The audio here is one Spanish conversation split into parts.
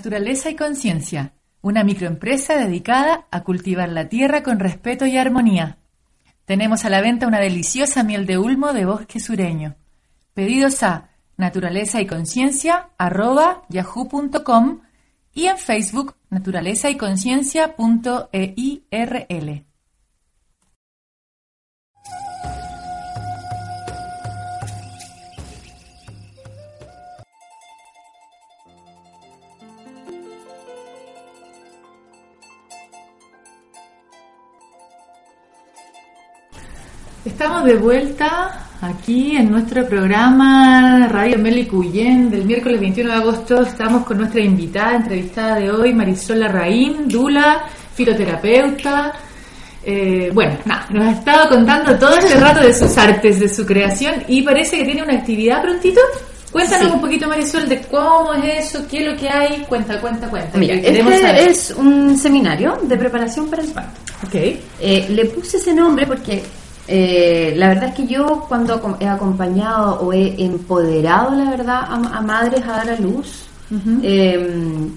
Naturaleza y Conciencia, una microempresa dedicada a cultivar la tierra con respeto y armonía. Tenemos a la venta una deliciosa miel de ulmo de bosque sureño. Pedidos a naturaleza y conciencia yahoo.com y en Facebook naturaleza y conciencia.eirl. Estamos de vuelta aquí en nuestro programa Radio Meli Cuyén del miércoles 21 de agosto. Estamos con nuestra invitada, entrevistada de hoy, Marisol Larraín, Dula, filoterapeuta. Eh, bueno, nada, nos ha estado contando todo este rato de sus artes, de su creación y parece que tiene una actividad prontito. Cuéntanos un poquito, Marisol, de cómo es eso, qué es lo que hay. Cuenta, cuenta, cuenta. Mira, este es un seminario de preparación para el parto. Ok. Eh, le puse ese nombre porque eh, la verdad es que yo cuando he acompañado o he empoderado, la verdad, a, madres a dar a luz, em,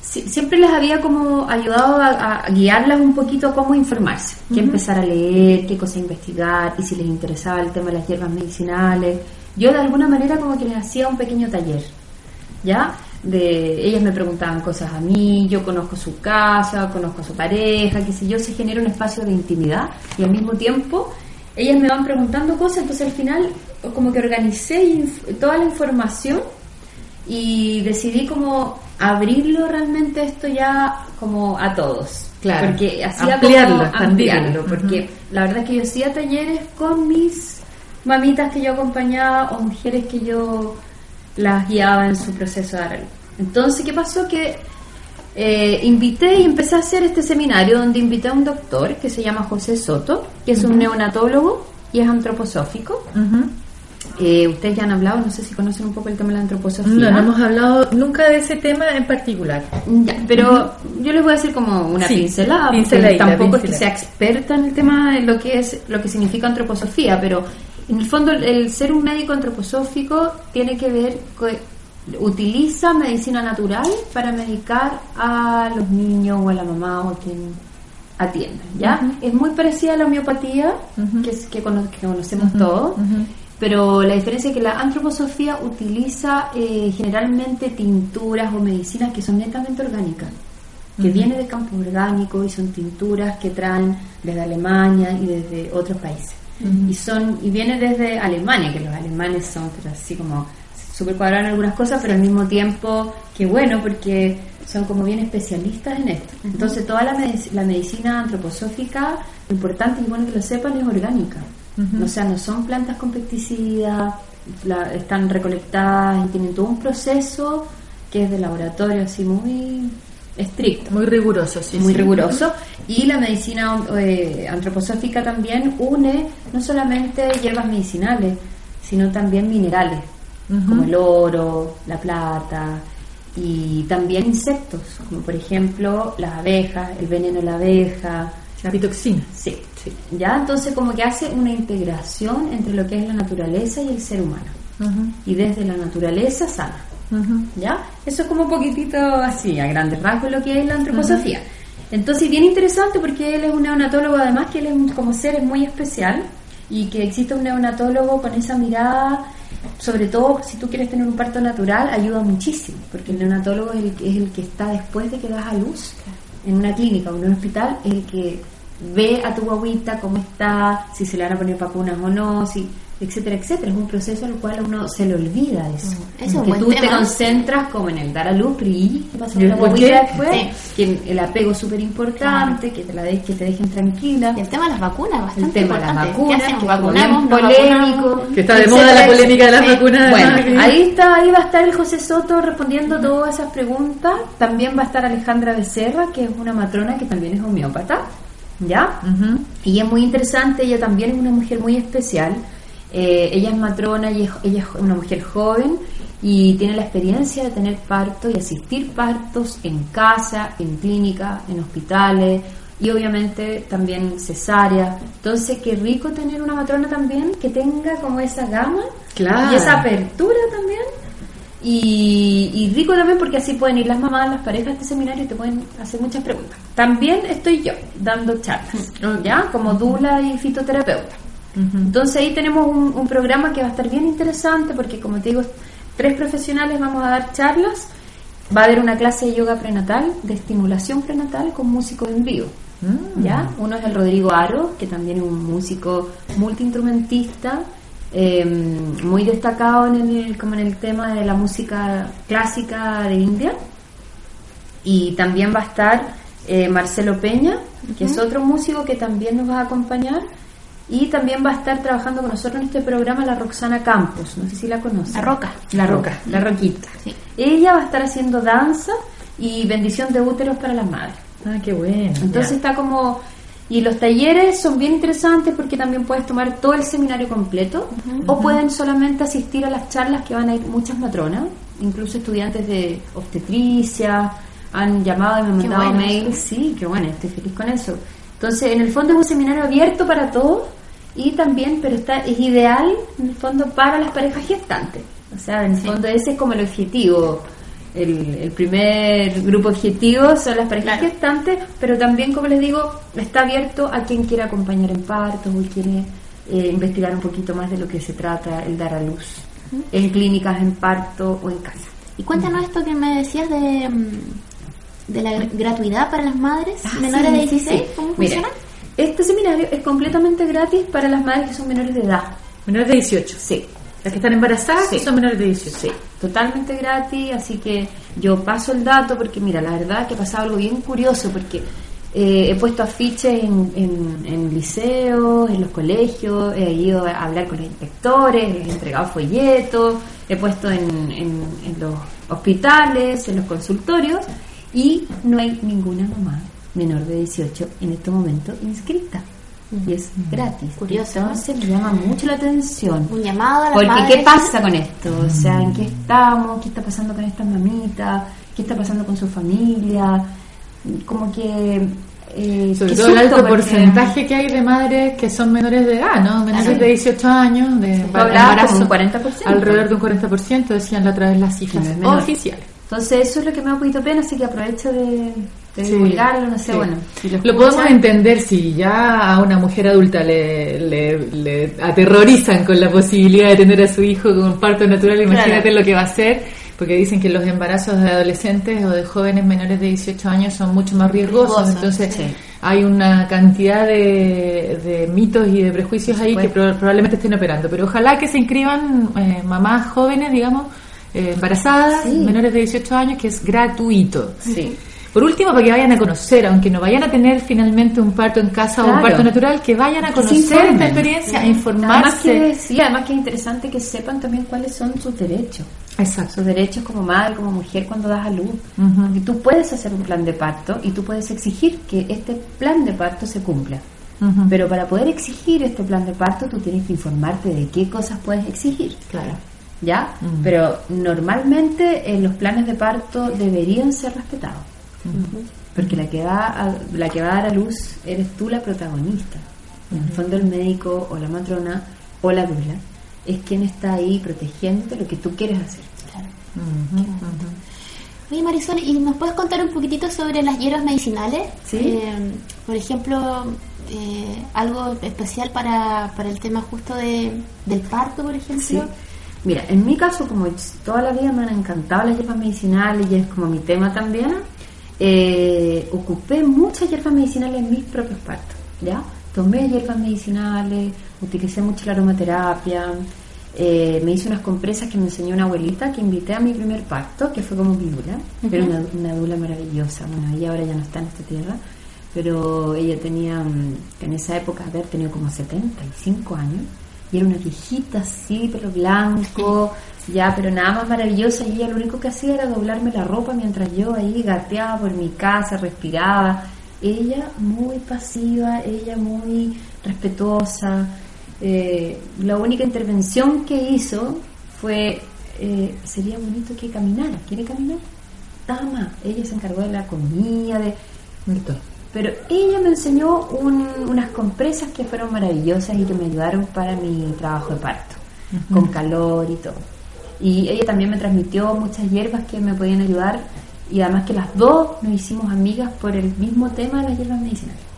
siempre les había como ayudado a, guiarlas un poquito a cómo informarse, qué empezar a leer, qué cosa investigar, y si les interesaba el tema de las hierbas medicinales. Yo de alguna manera como que les hacía un pequeño taller, ¿ya? De ellas me preguntaban cosas a mí, yo conozco su casa, conozco a su pareja, que si yo, se genera un espacio de intimidad y al mismo tiempo ellas me van preguntando cosas, entonces al final como que organicé toda la información y decidí como abrirlo realmente esto ya como a todos. Claro. Porque hacía ampliarlo, ampliarlo, porque la verdad es que yo hacía talleres con mis mamitas que yo acompañaba o mujeres que yo las guiaba en su proceso de dar Entonces, ¿qué pasó? Que eh, invité y empecé a hacer este seminario donde invité a un doctor que se llama José Soto, que es un neonatólogo y es antroposófico. Eh, ustedes ya han hablado, no sé si conocen un poco el tema de la antroposofía. No, no hemos hablado nunca de ese tema en particular. pero yo les voy a decir como una pincelada, tampoco es que sea experta en el tema de lo que es lo que significa antroposofía, pero en el fondo, el ser un médico antroposófico tiene que ver con utiliza medicina natural para medicar a los niños o a la mamá o a quien atienda, ¿ya? Es muy parecida a la homeopatía, que, es, que, conocemos todos, pero la diferencia es que la antroposofía utiliza eh, generalmente tinturas o medicinas que son netamente orgánicas, que vienen de campo orgánico y son tinturas que traen desde Alemania y desde otros países y son y viene desde Alemania, que los alemanes son así como súper cuadrados en algunas cosas, pero al mismo tiempo que bueno, porque son como bien especialistas en esto. Entonces toda la, la medicina antroposófica, lo importante y bueno que lo sepan, es orgánica. O sea, no son plantas con pesticidas, están recolectadas y tienen todo un proceso que es de laboratorio así muy estricto. Muy riguroso, sí. Muy riguroso. Y la medicina eh, antroposófica también une no solamente hierbas medicinales, sino también minerales, como el oro, la plata, y también insectos, como por ejemplo las abejas, el veneno de la abeja. La pitoxina. Sí, sí. Ya, entonces como que hace una integración entre lo que es la naturaleza y el ser humano. Y desde la naturaleza sana. ¿Ya? Eso es como un poquitito así, a grandes rasgos, lo que es la antroposofía. Entonces, bien interesante porque él es un neonatólogo, además que él es como ser es muy especial y que existe un neonatólogo con esa mirada, sobre todo si tú quieres tener un parto natural, ayuda muchísimo, porque el neonatólogo es el, es el que está después de que das a luz en una clínica o en un hospital, es el que ve a tu guaguita cómo está, si se le van a poner vacunas o no, si etcétera, etcétera. Es un proceso al cual uno se le olvida eso. Mm, eso que tú te concentras como en el dar a luz, ¿y qué pasa con la guaguita después? Que el apego es súper importante, que te la de, que te dejen tranquila. Y el tema de las vacunas, bastante El tema de las vacunas, que vacunamos, polémico. Que está de moda la polémica de las vacunas. Bueno, ahí está, ahí va a estar el José Soto respondiendo todas esas preguntas. También va a estar Alejandra Becerra, que es una matrona que también es homeópata. ¿Ya? Y es muy interesante, ella también es una mujer muy especial eh, ella es matrona y ella es una mujer joven y tiene la experiencia de tener parto y asistir partos en casa, en clínica, en hospitales y obviamente también cesárea. Entonces, qué rico tener una matrona también que tenga como esa gama y esa apertura también. Y, rico también porque así pueden ir las mamás, las parejas de este seminario y te pueden hacer muchas preguntas. También estoy yo dando charlas, ¿ya? Como dula y fitoterapeuta. Entonces ahí tenemos un, programa que va a estar bien interesante porque como te digo, tres profesionales vamos a dar charlas. Va a haber una clase de yoga prenatal, de estimulación prenatal con músicos en vivo. Mm. ¿ya? Uno es el Rodrigo Aro, que también es un músico multiinstrumentista, eh, muy destacado en el, como en el tema de la música clásica de India. Y también va a estar eh, Marcelo Peña, que es otro músico que también nos va a acompañar. Y también va a estar trabajando con nosotros en este programa la Roxana Campos, no sé si la conoce. La Roca. La Roca, la Roquita. Ella va a estar haciendo danza y bendición de úteros para las madres. Ah, qué bueno. Entonces está como... Y los talleres son bien interesantes porque también puedes tomar todo el seminario completo o pueden solamente asistir a las charlas que van a ir muchas matronas, incluso estudiantes de obstetricia, han llamado y me han mandado mail. Sí, qué bueno, estoy feliz con eso. Entonces, en el fondo es un seminario abierto para todos y también, pero está es ideal en el fondo para las parejas gestantes. O sea, en el fondo ese es como el objetivo. El, primer grupo objetivo son las parejas gestantes, pero también, como les digo, está abierto a quien quiera acompañar en parto o quiere eh, investigar un poquito más de lo que se trata el dar a luz en clínicas, en parto o en casa. Y cuéntanos esto que me decías de, mm, de la gratuidad para las madres ah, menores de 16. ¿Cómo funciona? Este seminario es completamente gratis para las madres que son menores de edad. Menores de 18. Sí. Las que están embarazadas sí. son menores de 18. Sí, totalmente gratis, así que yo paso el dato porque mira, la verdad que ha pasado algo bien curioso porque eh, he puesto afiches en, en, liceos, en los colegios, he ido a hablar con los inspectores, he entregado folletos, he puesto en, en los hospitales, en los consultorios y no hay ninguna mamá menor de 18 en este momento inscrita. Y es gratis. Curioso. Entonces me llama mucho la atención. Un llamado a la Porque ¿qué pasa con esto? O sea, ¿en qué estamos? ¿Qué está pasando con estas mamitas? ¿Qué está pasando con su familia? Como que eh, Sobre todo el alto porcentaje que hay de madres que son menores de edad, ¿no? Menores de 18 años, de embarazo, un 40%. Alrededor de un 40%, decían la otra vez las cifras oficiales. Entonces eso es lo que me da un poquito pena, así que aprovecho de, divulgarlo, no sé, bueno. lo, podemos entender si ya a una mujer adulta le, le, aterrorizan con la posibilidad de tener a su hijo con un parto natural, imagínate lo que va a hacer, porque dicen que los embarazos de adolescentes o de jóvenes menores de 18 años son mucho más riesgosos, entonces hay una cantidad de, mitos y de prejuicios ahí que probablemente estén operando, pero ojalá que se inscriban eh, mamás jóvenes, digamos, eh, embarazadas, menores de 18 años, que es gratuito. Sí. Por último, para que vayan a conocer, aunque no vayan a tener finalmente un parto en casa o un parto natural, que vayan a conocer esta experiencia, a informarse. Además que, sí, además que es interesante que sepan también cuáles son sus derechos. Exacto. Sus derechos como madre, como mujer cuando das a luz. Porque tú puedes hacer un plan de parto y tú puedes exigir que este plan de parto se cumpla. Pero para poder exigir este plan de parto, tú tienes que informarte de qué cosas puedes exigir. Claro. ¿ya? Pero normalmente en los planes de parto deberían ser respetados. Porque la que, va a, la que va a dar a luz eres tú la protagonista. En el fondo el médico o la matrona o la dula es quien está ahí protegiendo lo que tú quieres hacer. Claro. Oye Marisol, ¿y nos puedes contar un poquitito sobre las hierbas medicinales? ¿Sí? Eh, por ejemplo, eh, algo especial para, para el tema justo de, del parto, por ejemplo. Sí. Mira, en mi caso, como toda la vida me han encantado las hierbas medicinales y es como mi tema también, eh, ocupé muchas hierbas medicinales en mis propios partos. ¿ya? Tomé hierbas medicinales, utilicé mucho la aromaterapia, eh, me hice unas compresas que me enseñó una abuelita que invité a mi primer parto, que fue como mi dula, era una, una dula maravillosa, bueno, ella ahora ya no está en esta tierra, pero ella tenía, mm, en esa época, haber tenido como 75 años, y era una viejita así, pelo blanco, ya, pero nada más maravillosa, y ella lo único que hacía era doblarme la ropa mientras yo ahí gateaba por mi casa, respiraba, ella muy pasiva, ella muy respetuosa, eh, la única intervención que hizo fue, eh, sería bonito que caminara, ¿quiere caminar? Tama, ella se encargó de la comida, de... Pero ella me enseñó unas compresas que fueron maravillosas y que me ayudaron para mi trabajo de parto, con calor y todo. Y ella también me transmitió muchas hierbas que me podían ayudar y además que las dos nos hicimos amigas por el mismo tema de las hierbas medicinales.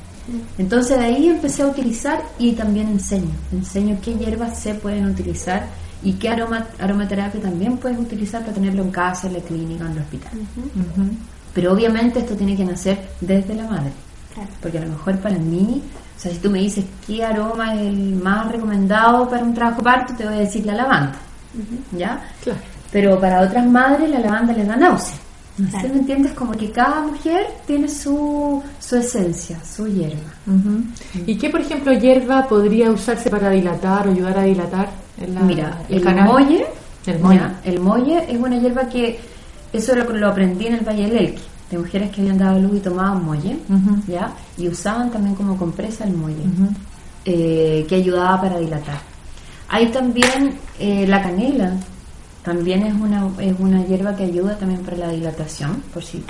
Entonces de ahí empecé a utilizar y también enseño. Enseño qué hierbas se pueden utilizar y qué aroma, aromaterapia también puedes utilizar para tenerlo en casa, en la clínica, en el hospital. Pero obviamente esto tiene que nacer desde la madre. Porque a lo mejor para mí, o sea, si tú me dices qué aroma es el más recomendado para un trabajo parto, te voy a decir la lavanda. ¿Ya? Pero para otras madres la lavanda les da náusea. ¿Me entiendes? Como que cada mujer tiene su, su esencia, su hierba. ¿Y qué, por ejemplo, hierba podría usarse para dilatar o ayudar a dilatar? Mira, el, molle, el molle. el molle es una hierba que, eso lo, lo aprendí en el Valle del Elqui, de mujeres que habían dado luz y tomaban molle, ¿ya? Y usaban también como compresa el molle, eh, que ayudaba para dilatar. Hay también eh, la canela, también es una, es una hierba que ayuda también para la dilatación, por si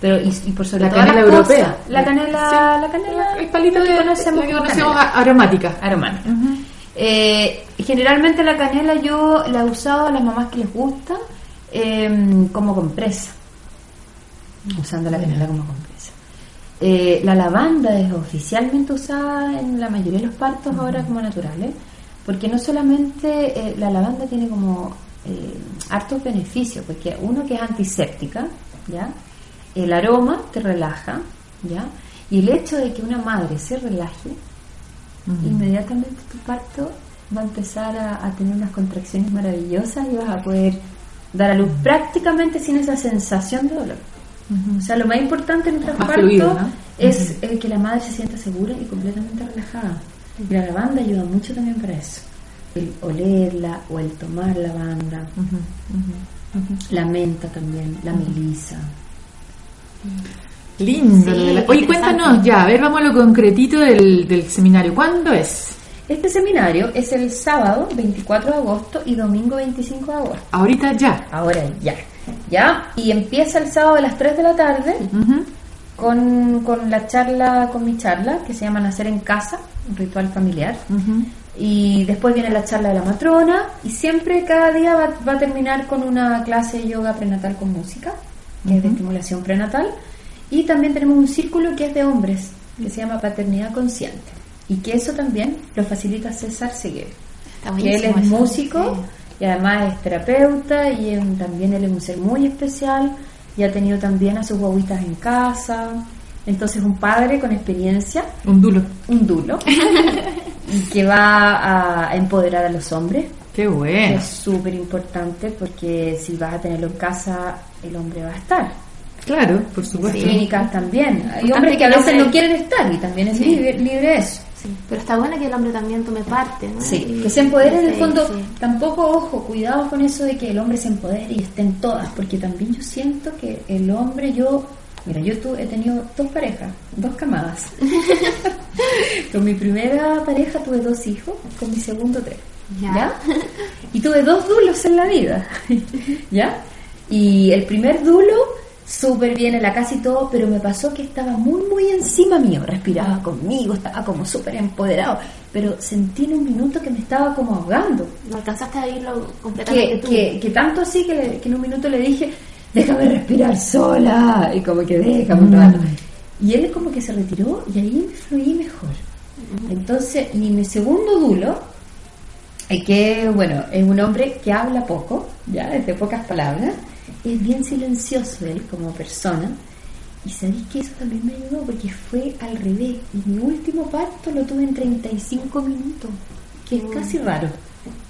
pero y, por sobre la canela europea. La canela la canela el palito que conocemos, aromática. Aromática. Eh, generalmente la canela yo la he usado a las mamás que les gusta em, como compresa usando la canela como compresa eh, la lavanda es oficialmente usada en la mayoría de los partos ahora como naturales porque no solamente eh, la lavanda tiene como eh, hartos beneficios, porque uno que es antiséptica, ¿ya? El aroma te relaja, ¿ya? Y el hecho de que una madre se relaje, inmediatamente tu parto va a empezar a, tener unas contracciones maravillosas y vas a poder dar a luz prácticamente sin esa sensación de dolor. O sea, lo más importante en un parto es que la madre se sienta segura y completamente relajada. Y la lavanda ayuda mucho también para eso el olerla o el tomar la banda, la menta también, la melisa. Lindo. Oye, cuéntanos ya, a ver, vamos a lo concretito del, del seminario. ¿Cuándo es? Este seminario es el sábado 24 de agosto y domingo 25 de agosto. Ahorita ya. Ahora ya. ¿Ya? Y empieza el sábado a las 3 de la tarde con, con, la charla, con mi charla, que se llama Nacer en Casa, un ritual familiar. Y después viene la charla de la matrona y siempre cada día va, a terminar con una clase de yoga prenatal con música, que es de estimulación prenatal. Y también tenemos un círculo que es de hombres, que se llama Paternidad Consciente. Y que eso también lo facilita César Seguer. Que él es músico y además es terapeuta y también él es un ser muy especial y ha tenido también a sus guaguitas en casa. Entonces un padre con experiencia. Un dulo. Un dulo. que va a empoderar a los hombres. Qué bueno. es súper importante porque si vas a tenerlo en casa, el hombre va a estar. Claro, por supuesto. clínicas también. Hay hombres que a veces no quieren estar y también es libre, eso. Sí, pero está bueno que el hombre también tome parte, ¿no? Sí, que se empodere en el fondo. Tampoco, ojo, cuidado con eso de que el hombre se empodere y esté en todas, porque también yo siento que el hombre, yo Mira, yo he tenido dos parejas, dos camadas. con mi primera pareja tuve dos hijos, con mi segundo tres. ¿Ya? Y tuve dos dulos en la vida. ¿Ya? Y el primer dulo, súper bien en la casa y todo, pero me pasó que estaba muy, muy encima mío. Respiraba conmigo, estaba como súper empoderado. Pero sentí en un minuto que me estaba como ahogando. ¿No alcanzaste a irlo completamente que, que, tanto así que, que en un minuto le dije, déjame respirar sola. Y como que déjame un rato. Y él como que se retiró y ahí me fluí mejor. Entonces, y mi segundo dulo, que bueno, es un hombre que habla poco, ya, es de pocas palabras, es bien silencioso él como persona, Y sabéis que eso también me ayudó porque fue al revés. Y mi último parto lo tuve en 35 minutos, que es casi raro.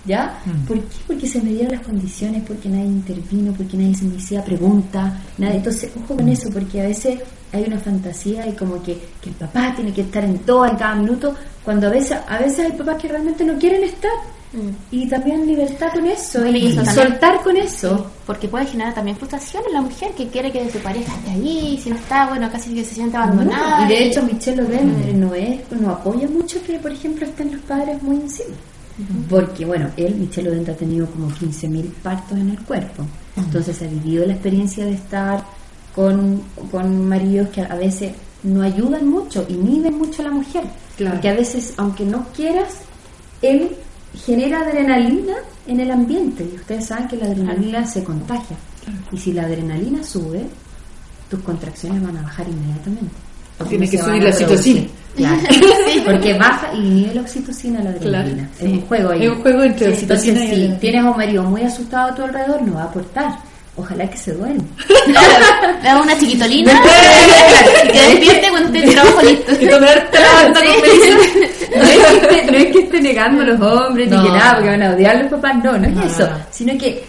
¿Ya? Mm. ¿Por qué? Porque se me dieron las condiciones, porque nadie intervino, porque nadie se me hacía pregunta, nadie. Entonces, ojo con eso, porque a veces hay una fantasía y como que, que, el papá tiene que estar en todo, en cada minuto, cuando a veces, a veces hay papás que realmente no quieren estar. Mm. Y también libertad con eso, y, soltar con eso. porque puede generar también frustración en la mujer que quiere que su pareja esté ahí, si no está, bueno, casi que se siente abandonada. y de hecho, Michelle Obama no, es, no apoya mucho que, por ejemplo, estén los padres muy encima. Porque, bueno, él, Michelle Odent, ha tenido como 15.000 partos en el cuerpo. Entonces ha vivido la experiencia de estar con, con maridos que a veces no ayudan mucho, inhiben mucho a la mujer. Porque a veces, aunque no quieras, él genera adrenalina en el ambiente. Y ustedes saben que la adrenalina se contagia. Y si la adrenalina sube, tus contracciones van a bajar inmediatamente. Tiene que subir la oxitocina. Claro. Porque baja y nivel oxitocina la adrenalina. Es un juego ahí. Es un juego entre oxitocina y si tienes a un marido muy asustado a tu alrededor, no va a aportar. Ojalá que se duerma. Le hago una chiquitolina y que despierte cuando esté el trabajo listo. Y tomar no, es que esté, no es que esté negando a los hombres ni que nada, porque van a odiar a los papás. No, no es eso. Sino que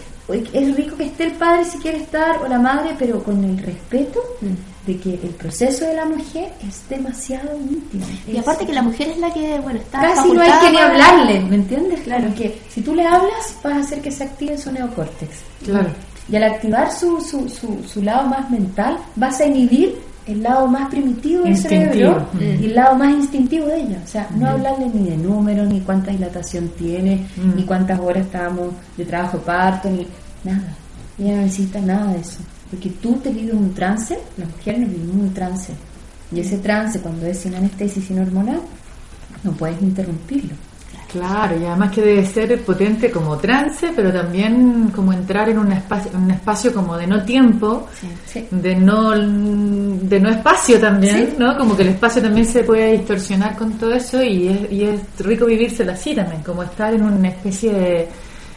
es rico que esté el padre si quiere estar o la madre, pero con el respeto mm. De que el proceso de la mujer es demasiado íntimo. Y aparte que la mujer es la que, bueno, está Casi no hay que ni hablarle, ¿me entiendes? Claro, que si tú le hablas vas a hacer que se active su neocórtex. Claro. Y al activar su, su, su, su lado más mental, vas a inhibir el lado más primitivo del cerebro y el lado más instintivo de ella. O sea, no hablarle ni de números, ni cuánta dilatación tiene, ni cuántas horas estábamos de trabajo parto, ni nada. Ella no necesita nada de eso. Porque tú te vives un trance, las mujeres nos vivimos un trance. Y ese trance, cuando es sin anestesia y sin hormonal, no puedes interrumpirlo. Claro, y además que debe ser potente como trance, pero también como entrar en un espacio, un espacio como de no tiempo, de no de no espacio también, ¿no? Como que el espacio también se puede distorsionar con todo eso y es, y es rico vivírselo así también, como estar en una especie de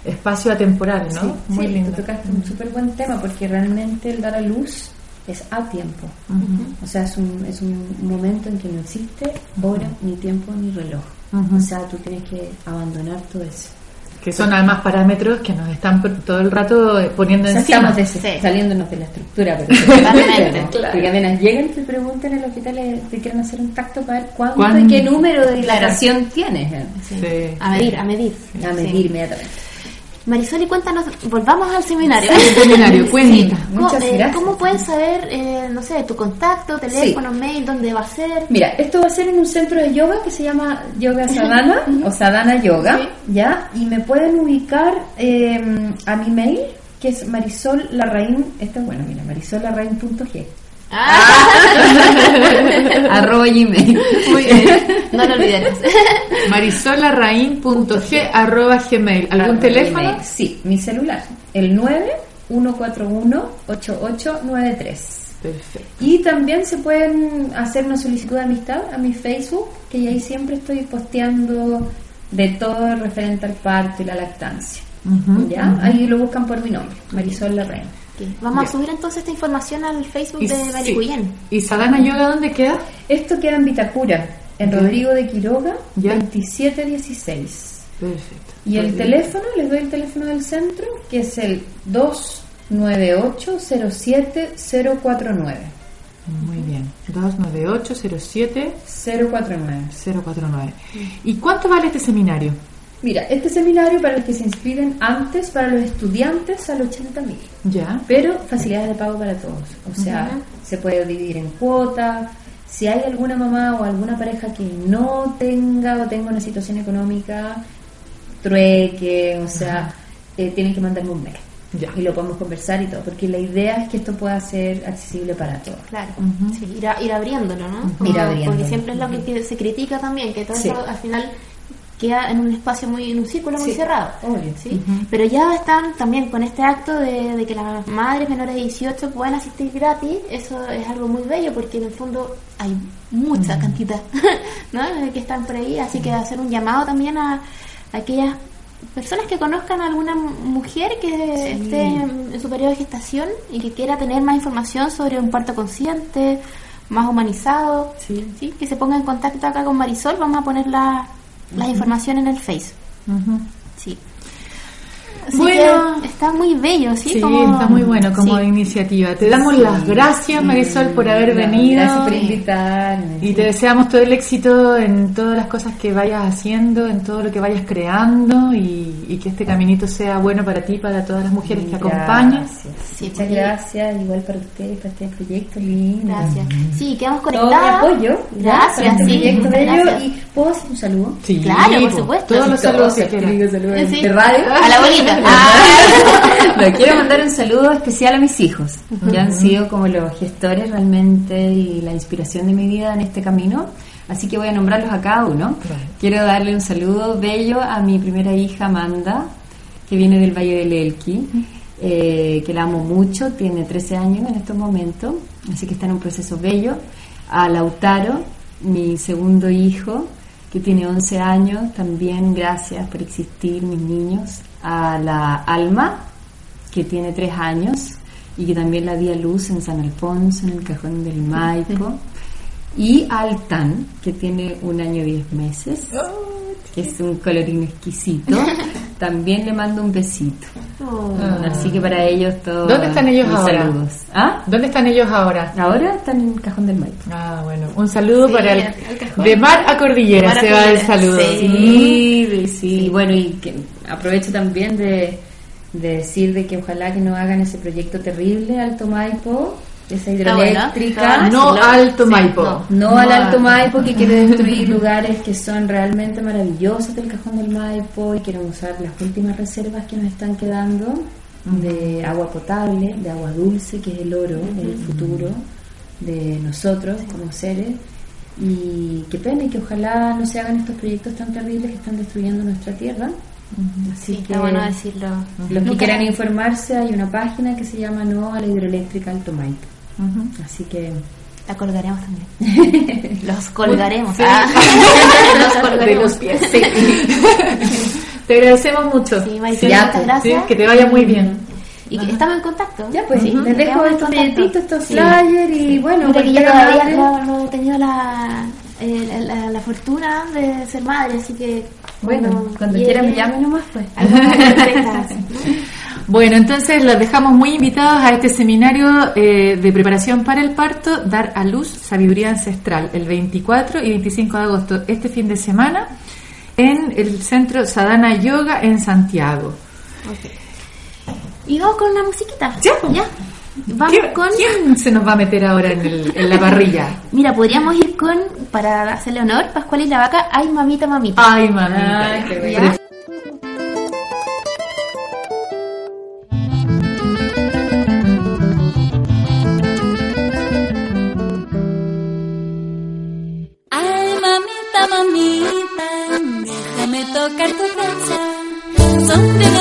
espacio atemporal, ¿no? Muy lindo. tocaste un súper buen tema porque realmente el dar a luz es a tiempo. O sea, es un, es un momento en que no existe hora, ni tiempo, ni reloj. O sea, tú tienes que abandonar todo eso. Que son además parámetros que nos están todo el rato eh, poniendo encima. Estamos saliéndonos de la estructura, pero porque apenas llegan te preguntan en el hospital eh, te quieren hacer un tacto para ver cuánto, y qué número de dilatación tienes. A medir, a medir. A medir inmediatamente. Marisol, y cuéntanos, volvamos al seminario. seminario, cuenta. Muchas ¿Cómo, gracias. ¿Cómo pueden saber, eh, no sé, tu contacto, teléfono, mail, dónde va a ser? Mira, esto va a ser en un centro de yoga que se llama Yoga Sadhana o Sadhana Yoga, ¿ya? Y me pueden ubicar eh, a mi mail, que es Marisol Larraín, esto es bueno, mira, marisollarraín.g. Ah. arroba gmail. Muy bien, no lo olvides. marisolarraín.g arroba gmail. ¿Algún teléfono? Sí, mi celular, el 9141 8893. Perfecto. Y también se pueden hacer una solicitud de amistad a mi Facebook, que ahí siempre estoy posteando de todo referente al parto y la lactancia. ¿Ya? Ahí lo buscan por mi nombre, Marisol Larraín. Vamos a subir entonces esta información al Facebook de Baricuyen. ¿Y Sadana Yoga dónde queda? Esto queda en Vitacura, en Rodrigo de Quiroga, 2716. Perfecto. Y el teléfono, les doy el teléfono del centro, que es el 298 049 Muy bien, 298 07 049 049. ¿Y cuánto vale este seminario? Mira, este seminario para los que se inscriben antes, para los estudiantes, al 80 mil. Ya. Pero facilidades de pago para todos. O sea, se puede dividir en cuotas. Si hay alguna mamá o alguna pareja que no tenga o tenga una situación económica, trueque, o sea, eh, tienen que mandarme un mail. Ya. Y lo podemos conversar y todo, porque la idea es que esto pueda ser accesible para todos. Claro, sí, ir, ir, abriéndolo, ¿no? ir abriéndolo. Porque siempre es lo que se critica también, que todo eso al final queda en un espacio muy, en un círculo muy cerrado. ¿sí? Pero ya están también con este acto de, que las madres menores de 18 puedan asistir gratis, eso es algo muy bello porque en el fondo hay mucha cantidad ¿no? que están por ahí, así que hacer un llamado también a, aquellas personas que conozcan a alguna mujer que esté en su periodo de gestación y que quiera tener más información sobre un parto consciente, más humanizado, sí. que se ponga en contacto acá con Marisol, vamos a poner la, la información en el Face. Bueno, está muy bello, ¿sí? Sí, está muy bueno como iniciativa. Te damos las gracias, Marisol, por haber venido. Gracias por invitarme. Y te deseamos todo el éxito en todas las cosas que vayas haciendo, en todo lo que vayas creando y, que este caminito sea bueno para ti, para todas las mujeres que acompañan. Muchas gracias, igual para ustedes, para este proyecto lindo. Gracias. Sí, quedamos conectadas. Todo mi apoyo. Gracias, este proyecto bello. ¿Y puedo hacer un saludo? Sí, claro, por supuesto. Todos los saludos que De radio. A la bolita. Ah. quiero mandar un saludo especial a mis hijos, que han sido como los gestores realmente y la inspiración de mi vida en este camino. Así que voy a nombrarlos a cada uno. Quiero darle un saludo bello a mi primera hija Amanda, que viene del Valle del Elqui, eh, que la amo mucho, tiene 13 años en estos momentos, así que está en un proceso bello. A Lautaro, mi segundo hijo, que tiene 11 años, también gracias por existir, mis niños a la Alma, que tiene tres años y que también la di a luz en San Alfonso, en el cajón del Maipo, y al Tan, que tiene un año y diez meses, que es un colorín exquisito. También le mando un besito. Oh. Así que para ellos todos. ¿Dónde están ellos ahora? ¿Ah? ¿Dónde están ellos ahora? Ahora están en el cajón del Maipo. Ah, bueno. Un saludo para el. De mar a cordillera se va el saludo. Sí, sí. Bueno, y que aprovecho también de, decir de que ojalá que no hagan ese proyecto terrible Alto Maipo, esa hidroeléctrica. no Alto Maipo. no, al Alto Maipo que quiere destruir lugares que son realmente maravillosos del cajón del Maipo y quieren usar las últimas reservas que nos están quedando de agua potable, de agua dulce, que es el oro del futuro de nosotros como seres. Y qué pena y que ojalá no se hagan estos proyectos tan terribles que están destruyendo nuestra tierra Así que bueno decirlo. Los que quieran informarse, hay una página que se llama No a la Hidroeléctrica Alto Maipo. Así que la colgaremos también. los colgaremos. Ah. los colgaremos. los pies. te agradecemos mucho. Sí, Maricela, pues, gracias. que te vaya muy bien. Y que estamos en contacto. Ya, pues, les dejo estos billetitos, estos flyers y bueno. Mira que yo todavía no, he tenido la, eh, la, la, fortuna de ser madre, así que bueno, cuando quiera me llame nomás, pues. Bueno, entonces los dejamos muy invitados a este seminario eh, de preparación para el parto, Dar a Luz Sabiduría Ancestral, el 24 y 25 de agosto, este fin de semana, en el Centro Sadhana Yoga en Santiago. Y vamos con una musiquita. ¿Ya? ¿Ya? Vamos con... ¿Quién se nos va a meter ahora en, la parrilla? Mira, podríamos ir con, para hacerle honor, Pascual y la vaca, ay mamita, mamita. Ay mamita. Ay, mamita, casa.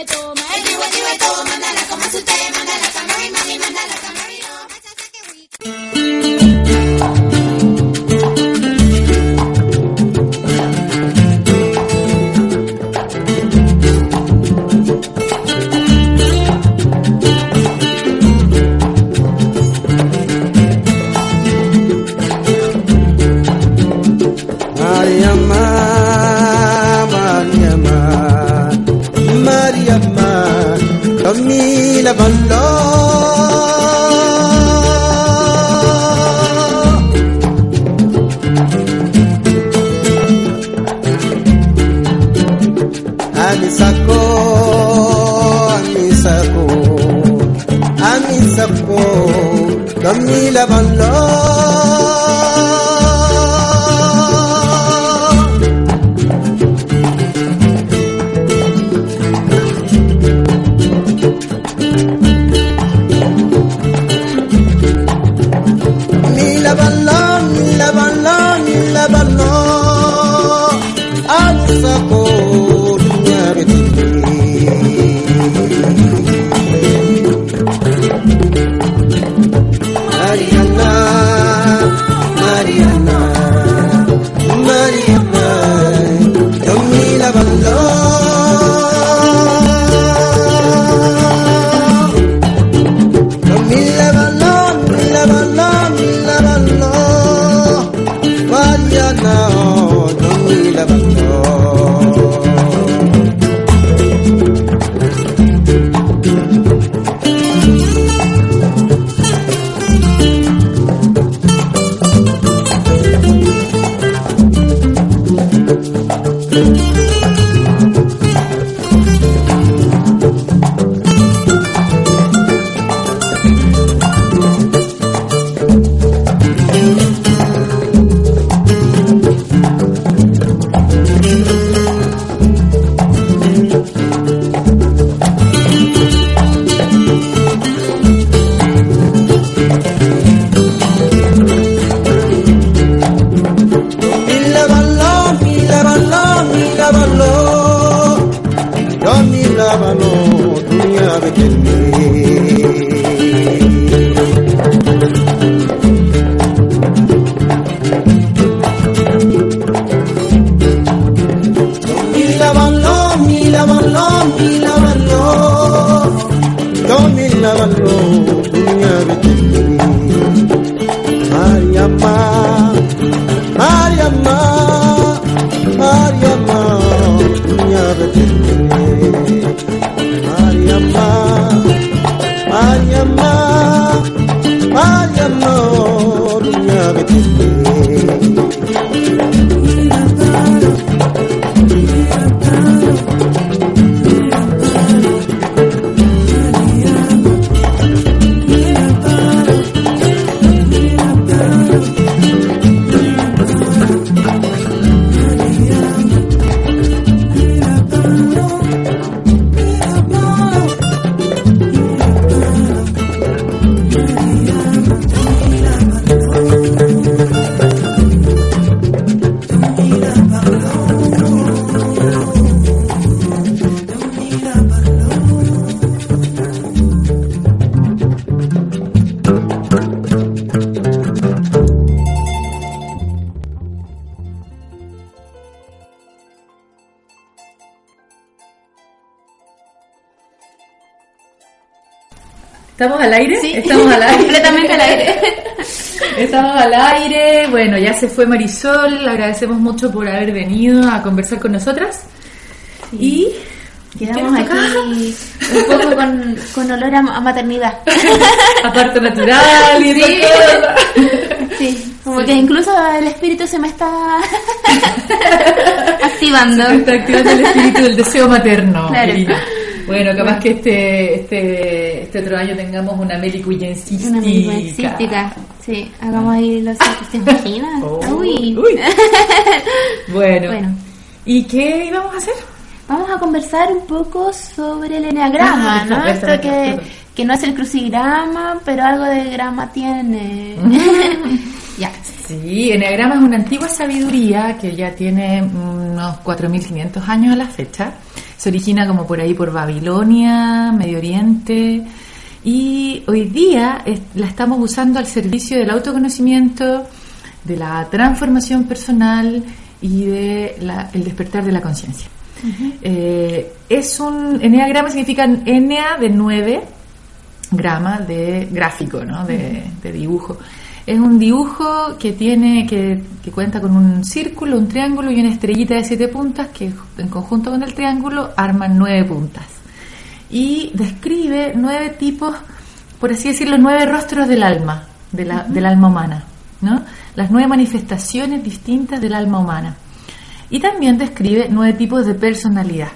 jiwe toma, el jiwe jiwe toma, nana kama sutema ¿Estamos al aire? Sí, estamos al aire. completamente al aire. Estamos al aire. Bueno, ya se fue Marisol. Agradecemos mucho por haber venido a conversar con nosotras. Y quedamos aquí un poco con, con olor a, maternidad. Aparte natural y sí. sí, como que incluso el espíritu se me está activando. Se está activando el espíritu del deseo materno. Claro. Bueno, capaz que este, este, este otro año tengamos una melicuyencística. Una melicuyencística, sí. Hagamos ahí los... ¿Te imaginas? Oh, uy. bueno. bueno. ¿Y qué íbamos a hacer? Vamos a conversar un poco sobre el enneagrama, ah, ¿no? Esto que, que no es el crucigrama, pero algo de grama tiene. ya. Sí, Enneagrama es una antigua sabiduría que ya tiene unos 4.500 años a la fecha. Se origina como por ahí por Babilonia, Medio Oriente, y hoy día la estamos usando al servicio del autoconocimiento, de la transformación personal y de el despertar de la conciencia. Eh, es un enneagrama significa ennea de nueve grama de gráfico, ¿no? de, dibujo. Es un dibujo que tiene que, que, cuenta con un círculo, un triángulo y una estrellita de siete puntas que en conjunto con el triángulo arman nueve puntas. Y describe nueve tipos, por así decirlo, nueve rostros del alma, de la, del alma humana, ¿no? Las nueve manifestaciones distintas del alma humana. Y también describe nueve tipos de personalidad.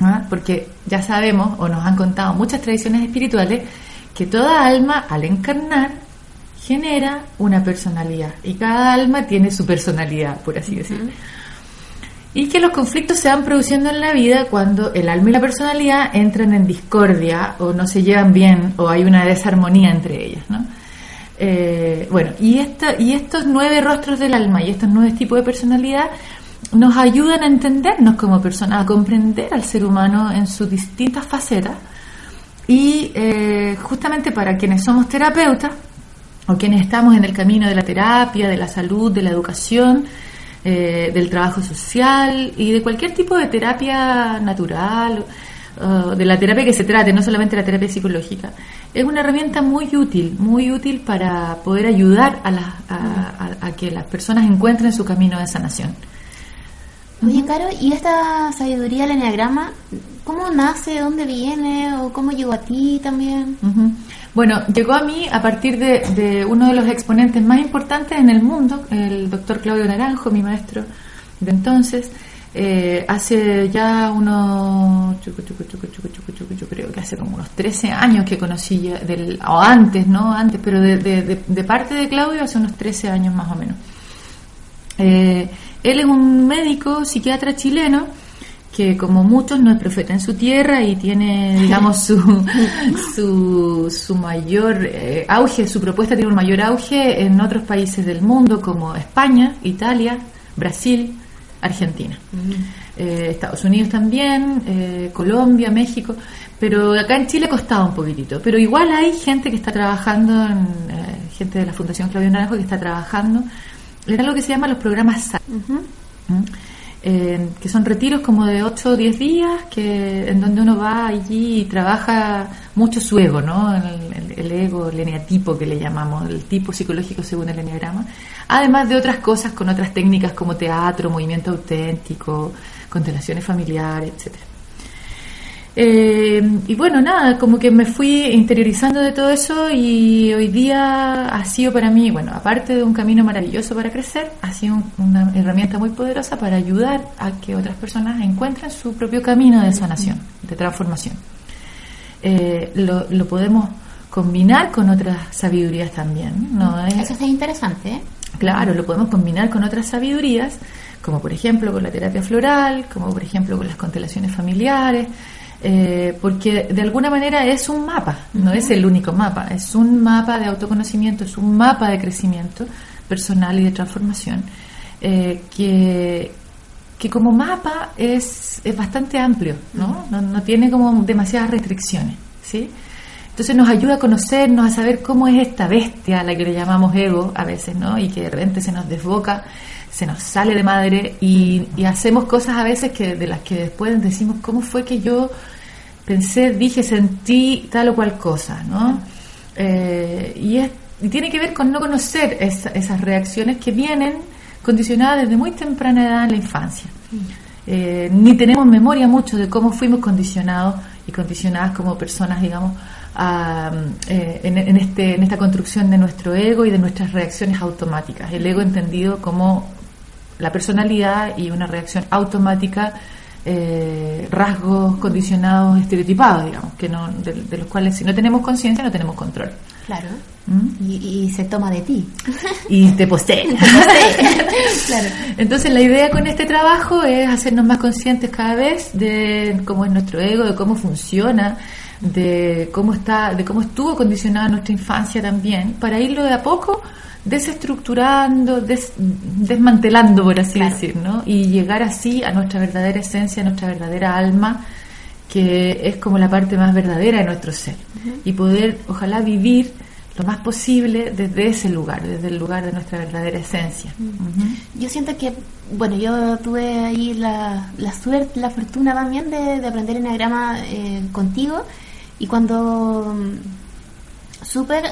¿ah? Porque ya sabemos, o nos han contado muchas tradiciones espirituales, que toda alma al encarnar genera una personalidad. Y cada alma tiene su personalidad, por así decirlo. Y que los conflictos se van produciendo en la vida cuando el alma y la personalidad entran en discordia o no se llevan bien o hay una desarmonía entre ellas. ¿no? Eh, bueno, y, esta, y estos nueve rostros del alma y estos nueve tipos de personalidad nos ayudan a entendernos como personas, a comprender al ser humano en sus distintas facetas. Y eh, justamente para quienes somos terapeutas, o quienes estamos en el camino de la terapia, de la salud, de la educación, eh, del trabajo social y de cualquier tipo de terapia natural, de la terapia que se trate, no solamente la terapia psicológica, es una herramienta muy útil, muy útil para poder ayudar a, a que las personas encuentren su camino de sanación. Oye, Caro, ¿y esta sabiduría del enneagrama, cómo nace, dónde viene o cómo llegó a ti también? Bueno, llegó a mí a partir de, uno de los exponentes más importantes en el mundo, el doctor Claudio Naranjo, mi maestro de entonces. Eh, hace ya unos, yo creo que hace como unos 13 años que conocí, ya, del, o antes, ¿no? Antes, pero de, parte de Claudio hace unos 13 años más o menos. Eh, él es un médico psiquiatra chileno que como muchos no es profeta en su tierra y tiene, digamos, su, su, su mayor eh, auge, su propuesta tiene un mayor auge en otros países del mundo como España, Italia, Brasil, Argentina. Eh, Estados Unidos también, eh, Colombia, México, pero acá en Chile costaba un poquitito. Pero igual hay gente que está trabajando, gente de la Fundación Claudio Naranjo que está trabajando era lo que se llama los programas SAT. Eh, que son retiros como de 8 o 10 días, que en donde uno va allí y trabaja mucho su ego, ¿no? El, ego, el eneatipo que le llamamos, el tipo psicológico según el eneagrama, además de otras cosas con otras técnicas como teatro, movimiento auténtico, constelaciones familiares, etcétera. Eh, y bueno, nada, como que me fui interiorizando de todo eso y hoy día ha sido para mí, bueno, aparte de un camino maravilloso para crecer, ha sido una herramienta muy poderosa para ayudar a que otras personas encuentren su propio camino de sanación, de transformación. Eh, lo, lo, podemos combinar con otras sabidurías también. ¿no? Eso es interesante. ¿eh? Claro, lo podemos combinar con otras sabidurías, como por ejemplo con la terapia floral, como por ejemplo con las constelaciones familiares eh, porque de alguna manera es un mapa, no es el único mapa, es un mapa de autoconocimiento, es un mapa de crecimiento personal y de transformación, eh, que, que como mapa es, es bastante amplio, ¿no? ¿no? ¿no? tiene como demasiadas restricciones, ¿sí? Entonces nos ayuda a conocernos, a saber cómo es esta bestia a la que le llamamos ego a veces, ¿no? Y que de repente se nos desboca, se nos sale de madre y, y hacemos cosas a veces que de las que después decimos, ¿cómo fue que yo pensé, dije, sentí tal o cual cosa, ¿no? Eh, y, tiene que ver con no conocer esas reacciones que vienen condicionadas desde muy temprana edad en la infancia. Eh, ni tenemos memoria mucho de cómo fuimos condicionados y condicionadas como personas, digamos, eh, en, este, en esta construcción de nuestro ego y de nuestras reacciones automáticas. El ego entendido como la personalidad y una reacción automática eh, rasgos condicionados, estereotipados, digamos, que no, de, los cuales si no tenemos conciencia no tenemos control. Claro. ¿Mm? Y, se toma de ti. Y te posee. claro. Entonces la idea con este trabajo es hacernos más conscientes cada vez de cómo es nuestro ego, de cómo funciona, de cómo está, de cómo estuvo condicionada nuestra infancia también, para irlo de a poco desestructurando, desmantelando, por así decir, ¿no? Y llegar así a nuestra verdadera esencia, a nuestra verdadera alma, que es como la parte más verdadera de nuestro ser. Y poder, ojalá, vivir lo más posible desde ese lugar, desde el lugar de nuestra verdadera esencia. Yo siento que, bueno, yo tuve ahí la, la suerte, la fortuna también de, de aprender enagrama eh, contigo y cuando mm, súper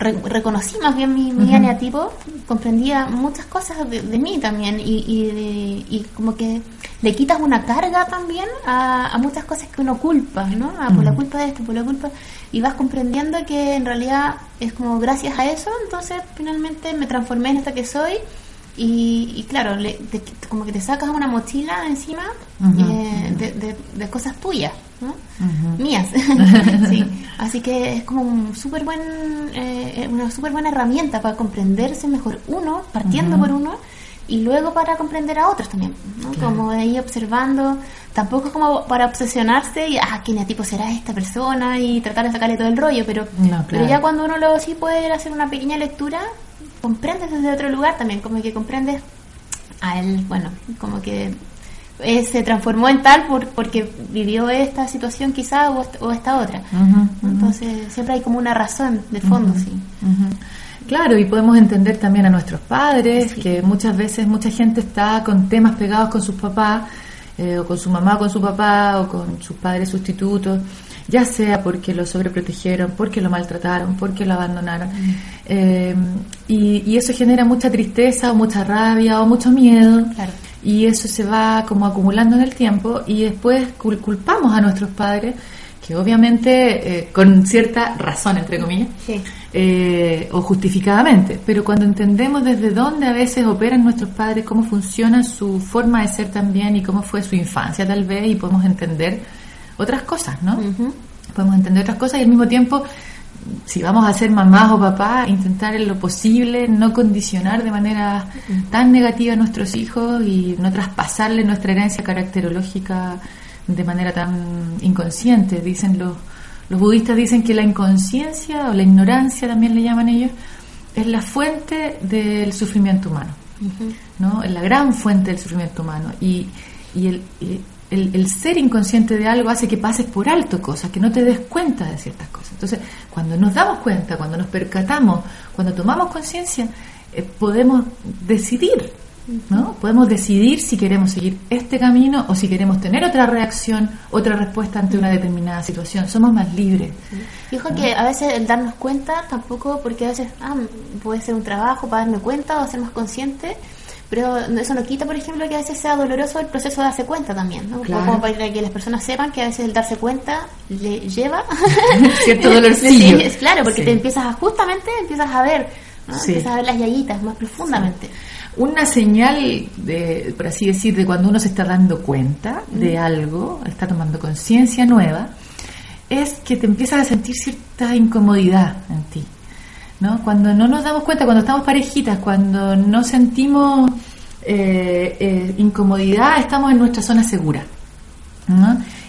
eh, reconocí más bien mi, mi eneatipo, comprendía muchas cosas de, mí también y, y, como que le quitas una carga también a, muchas cosas que uno culpa, ¿no? Ah, por la culpa de esto, por la culpa y vas comprendiendo que en realidad es como gracias a eso, entonces finalmente me transformé en esta que soy y, claro, como que te sacas una mochila encima eh, de, cosas tuyas, ¿no? mías. sí. Así que es como un super buen, eh, una súper buena herramienta para comprenderse mejor uno, partiendo por uno, y luego para comprender a otros también, ¿no? Como ahí observando, tampoco es como para obsesionarse y, ah, ¿qué tipo será esta persona? Y tratar de sacarle todo el rollo, pero, pero ya cuando uno lo sí puede hacer una pequeña lectura, comprendes desde otro lugar también, como que comprendes a él, bueno, como que eh, se transformó en tal por, porque vivió esta situación quizá o, esta otra. Entonces siempre hay como una razón de fondo, sí. Claro, y podemos entender también a nuestros padres, que muchas veces mucha gente está con temas pegados con sus papás, eh, o con su mamá, o con su papá, o con sus padres sustitutos, ya sea porque lo sobreprotegieron, porque lo maltrataron, porque lo abandonaron. Eh, y, eso genera mucha tristeza, o mucha rabia, o mucho miedo. Y eso se va como acumulando en el tiempo, y después culpamos a nuestros padres que obviamente eh, con cierta razón, entre comillas, eh, o justificadamente, pero cuando entendemos desde dónde a veces operan nuestros padres, cómo funciona su forma de ser también y cómo fue su infancia tal vez, y podemos entender otras cosas, ¿no? Podemos entender otras cosas y al mismo tiempo, si vamos a ser mamás o papás, intentar en lo posible no condicionar de manera tan negativa a nuestros hijos y no traspasarle nuestra herencia caracterológica de manera tan inconsciente. Dicen los, los budistas dicen que la inconsciencia o la ignorancia también le llaman ellos es la fuente del sufrimiento humano, ¿no? Es la gran fuente del sufrimiento humano y, y el, el, el, ser inconsciente de algo hace que pases por alto cosas, que no te des cuenta de ciertas cosas. Entonces, cuando nos damos cuenta, cuando nos percatamos, cuando tomamos conciencia, eh, podemos decidir ¿no? Podemos decidir si queremos seguir este camino o si queremos tener otra reacción, otra respuesta ante una determinada situación. Somos más libres. Que a veces el darnos cuenta tampoco, porque a veces ah, puede ser un trabajo para darme cuenta o ser más consciente, pero eso no quita, por ejemplo, que a veces sea doloroso el proceso de darse cuenta también, ¿no? Como para que las personas sepan que a veces el darse cuenta le lleva cierto dolorcillo. claro, porque te empiezas justamente empiezas a ver, empiezas a ver las yayitas más profundamente. Una señal, de, por así decir, de cuando uno se está dando cuenta de algo, está tomando conciencia nueva, es que te empiezas a sentir cierta incomodidad en ti. ¿No? Cuando no nos damos cuenta, cuando estamos parejitas, cuando no sentimos eh, eh, incomodidad, estamos en nuestra zona segura.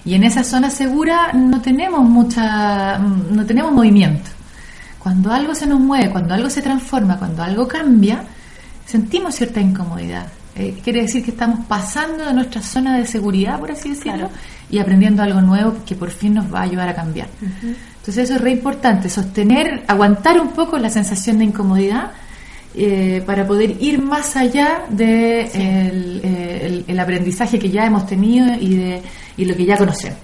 Y en esa zona segura no tenemos mucha, no tenemos movimiento. Cuando algo se nos mueve, cuando algo se transforma, cuando algo cambia, sentimos cierta incomodidad. Eh, quiere decir que estamos pasando de nuestra zona de seguridad, por así decirlo, y aprendiendo algo nuevo que por fin nos va a ayudar a cambiar. Entonces eso es re importante, sostener, aguantar un poco la sensación de incomodidad eh, para poder ir más allá de eh, el, aprendizaje que ya hemos tenido y de y lo que ya conocemos.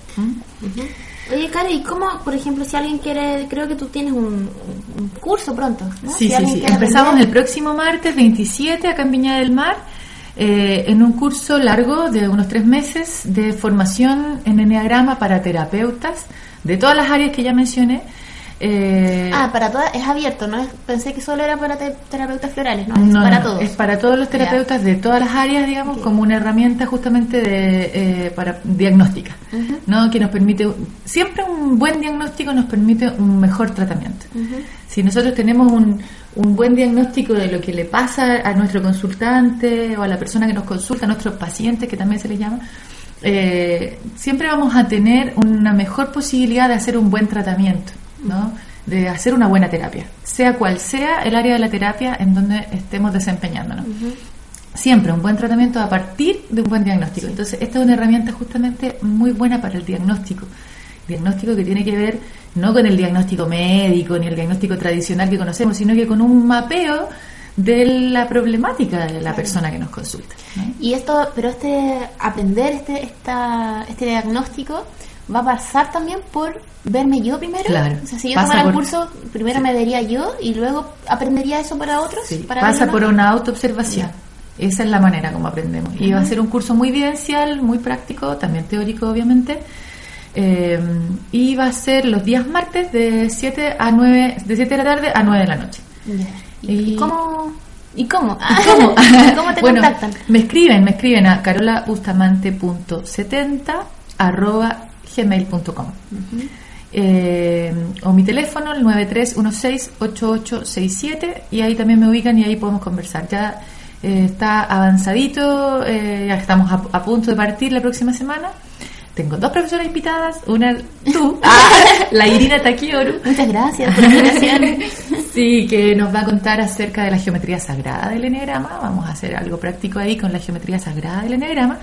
Oye, Cari, ¿y cómo, por ejemplo, si alguien quiere, creo que tú tienes un, curso pronto, ¿no? Sí, sí, sí. Empezamos el próximo martes 27 acá en Viña del Mar, eh, en un curso largo de unos tres meses de formación en Enneagrama para terapeutas de todas las áreas que ya mencioné. Eh, ah, para todas, es abierto, ¿no? Pensé que solo era para terapeutas florales, ¿no? Es para todos. Es para todos los terapeutas de todas las áreas, digamos, como una herramienta justamente de, eh, para diagnóstica, ¿no? Que nos permite, siempre un buen diagnóstico nos permite un mejor tratamiento. Si nosotros tenemos un, un buen diagnóstico de lo que le pasa a nuestro consultante o a la persona que nos consulta, a nuestros pacientes, que también se les llama, eh, siempre vamos a tener una mejor posibilidad de hacer un buen tratamiento. ¿no? de hacer una buena terapia, sea cual sea el área de la terapia en donde estemos desempeñándonos. Siempre un buen tratamiento a partir de un buen diagnóstico. Entonces, esta es una herramienta justamente muy buena para el diagnóstico. Diagnóstico que tiene que ver no con el diagnóstico médico ni el diagnóstico tradicional que conocemos, sino que con un mapeo de la problemática de la persona que nos consulta. Y esto, pero este aprender este esta, este diagnóstico va a pasar también por verme yo primero. Claro. O sea, si yo tomara el curso, primero me vería yo y luego aprendería eso para otros. pasa por una autoobservación. Esa es la manera como aprendemos. Y va a ser un curso muy vivencial, muy práctico, también teórico, obviamente. Eh, y va a ser los días martes de 7 a 9, de 7 de la tarde a 9 de la noche. ¿Y, cómo? ¿Y cómo? ¿Cómo? te contactan? Me escriben, me escriben a carolabustamante.70 arroba gmail.com. Eh, o mi teléfono, el 93168867, y ahí también me ubican y ahí podemos conversar. Ya eh, está avanzadito, eh, ya estamos a, punto de partir la próxima semana. Tengo dos profesoras invitadas, una tú, la Irina Takioru. Muchas gracias por la invitación. sí, que nos va a contar acerca de la geometría sagrada del enegrama. Vamos a hacer algo práctico ahí con la geometría sagrada del enegrama.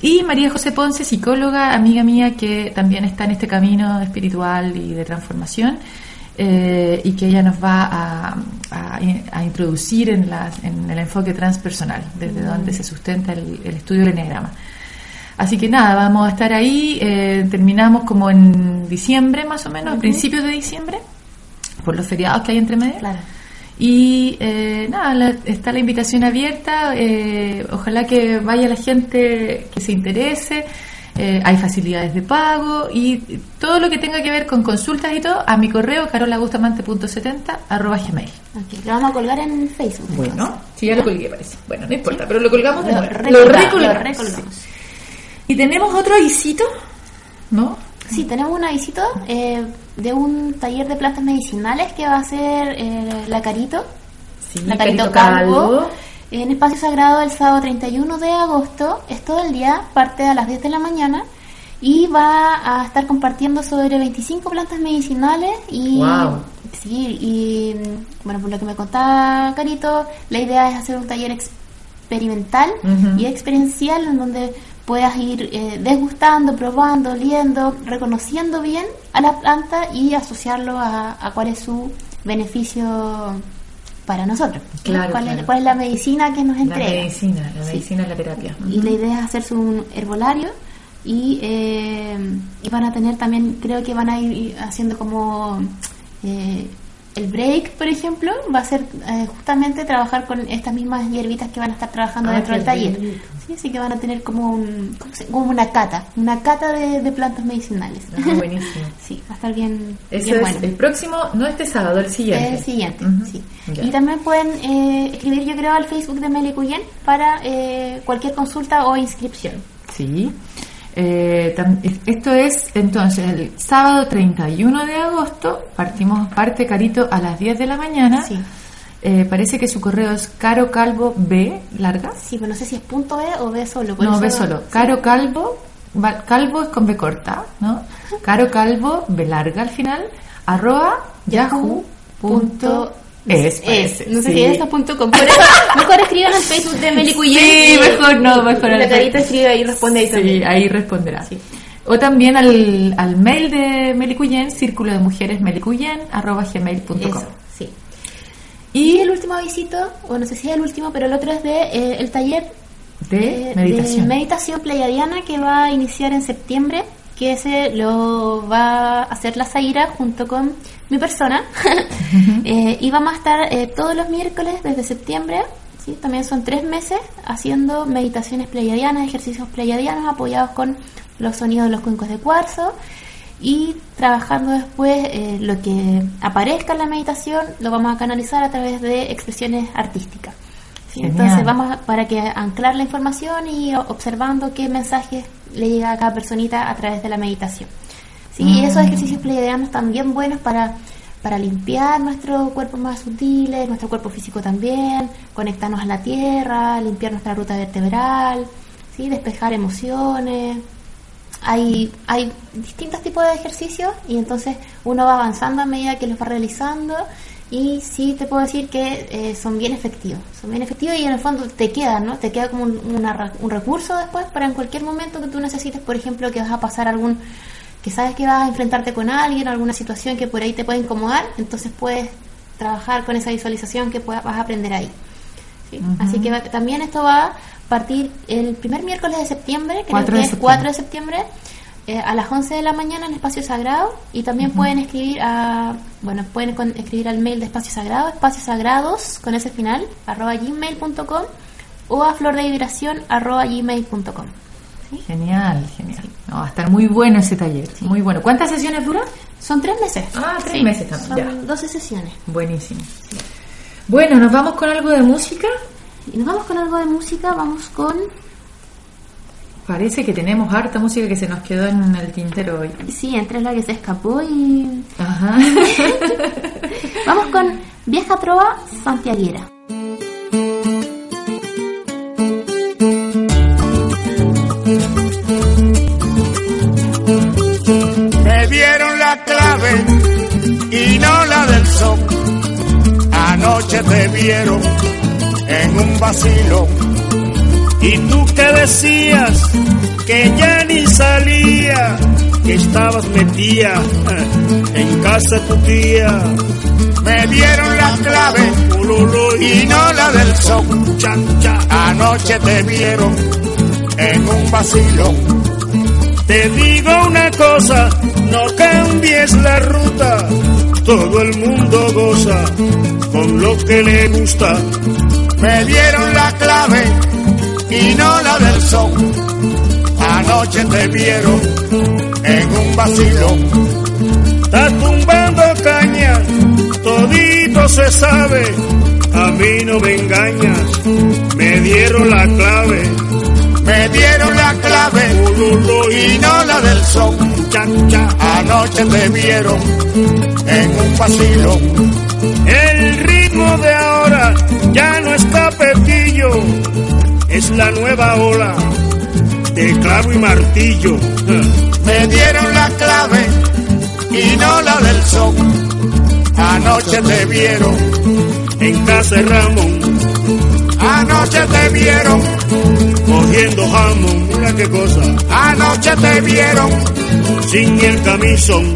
Y María José Ponce, psicóloga, amiga mía, que también está en este camino espiritual y de transformación, eh, y que ella nos va a, a, introducir en, en, el enfoque transpersonal, desde mm. donde se sustenta el, estudio del enegrama. Así que nada, vamos a estar ahí, eh, terminamos como en diciembre más o menos, a principios de diciembre, por los feriados que hay entre medio. Claro. Y eh, nada, está la invitación abierta, eh, ojalá que vaya la gente que se interese, eh, hay facilidades de pago y todo lo que tenga que ver con consultas y todo, a mi correo carolagustamante.70 arroba gmail. Lo vamos a colgar en Facebook. Bueno, si ya lo colgué parece. Bueno, no importa, pero lo colgamos de. Lo, recolgamos. Y tenemos otro avisito, ¿no? Sí, tenemos un avisito eh, de un taller de plantas medicinales que va a ser eh, la Carito, la Carito, Calvo, en Espacio Sagrado el sábado 31 de agosto. Es todo el día, parte a las 10 de la mañana. Y va a estar compartiendo sobre 25 plantas medicinales y sí y bueno por lo que me contaba Carito la idea es hacer un taller experimental y experiencial en donde puedas ir eh, desgustando, probando, oliendo, reconociendo bien a la planta y asociarlo a, cuál es su beneficio para nosotros. ¿Cuál, Es, la medicina que nos entrega? La medicina, la medicina, la terapia. Y la idea es hacerse un herbolario y, eh, y van a tener también, creo que van a ir haciendo como... Eh, el break, por ejemplo, va a ser eh, justamente trabajar con estas mismas hierbitas que van a estar trabajando ah, dentro del taller. Sí, así que van a tener como, un, como una cata, una cata de, plantas medicinales. Ah, buenísimo. sí, va a estar bien, Eso es El próximo, no este sábado, el siguiente. El siguiente, sí. Y también pueden eh, escribir, yo creo, al Facebook de Meli Cuyen para eh, cualquier consulta o inscripción. Sí. Eh, esto es entonces el sábado 31 de agosto, partimos parte carito a las 10 de la mañana. Eh, parece que su correo es Caro Calvo B, larga. Sí, pero no sé si es punto E o B solo. no, B solo. Caro Calvo, Calvo es con B corta, ¿no? Caro Calvo, B larga al final, arroba yahoo.com es, es, no sé si es esto.com. mejor escriban al Facebook de Meli Sí, mejor no, mejor. La carita escribe ahí responde ahí también. Sí, ahí responderá. O también al, al mail de Meli círculo de mujeres melicuyen, arroba gmail.com. Sí. Y el último avisito, o no sé si es el último, pero el otro es de eh, el taller de, meditación. de meditación pleiadiana que va a iniciar en septiembre que ese lo va a hacer la Zaira junto con mi persona. eh, y vamos a estar eh, todos los miércoles desde septiembre, ¿sí? también son tres meses, haciendo meditaciones pleiadianas, ejercicios pleiadianos apoyados con los sonidos de los cuencos de cuarzo. y trabajando después eh, lo que aparezca en la meditación lo vamos a canalizar a través de expresiones artísticas. Entonces vamos para que anclar la información y observando qué mensajes le llega a cada personita a través de la meditación. ¿Sí? Y esos mm. ejercicios pleiadianos también buenos para, para limpiar nuestro cuerpo más sutiles, nuestro cuerpo físico también, conectarnos a la tierra, limpiar nuestra ruta vertebral, ¿sí? despejar emociones. Hay, hay distintos tipos de ejercicios y entonces uno va avanzando a medida que los va realizando y sí te puedo decir que eh, son bien efectivos, son bien efectivos y en el fondo te quedan, ¿no? Te queda como un, un recurso después para en cualquier momento que tú necesites, por ejemplo, que vas a pasar algún que sabes que vas a enfrentarte con alguien, alguna situación que por ahí te puede incomodar, entonces puedes trabajar con esa visualización que vas a aprender ahí. Así que también esto va a partir el primer miércoles de septiembre, creo que es 4 de septiembre, eh, a las 11 de la mañana en Espacio Sagrado y también pueden escribir a, bueno, pueden escribir al mail de Espacio Sagrado, espacios sagrados con ese final, arroba gmail.com o a flor de vibración arroba gmail.com. Genial, genial. va a estar muy bueno ese taller, muy bueno. ¿Cuántas sesiones duran? Son tres meses. Ah, tres meses también. Son 12 sesiones. Buenísimo. Bueno, ¿nos vamos con algo de música? Y nos vamos con algo de música, vamos con... Parece que tenemos harta música que se nos quedó en el tintero hoy. Sí, entre la que se escapó y... Ajá. vamos con Vieja Trova Santiaguera. Clave y no la del son. Anoche te vieron en un vacilo y tú que decías que ya ni salía, que estabas metida en casa de tu tía. Me dieron la clave y no la del son. Anoche te vieron en un vacilo. Te digo una cosa, no cambies la ruta, todo el mundo goza con lo que le gusta. Me dieron la clave y no la del son. Anoche te vieron en un vacilo. Está tumbando caña, todito se sabe. A mí no me engañas, me dieron la clave. Me dieron la clave y no la del son Anoche te vieron en un vacilo. El ritmo de ahora ya no está petillo, es la nueva ola de clavo y martillo. Me dieron la clave y no la del son. Anoche te vieron en casa de Ramón. Anoche te vieron cogiendo jamón, mira qué cosa. Anoche te vieron sin el camisón.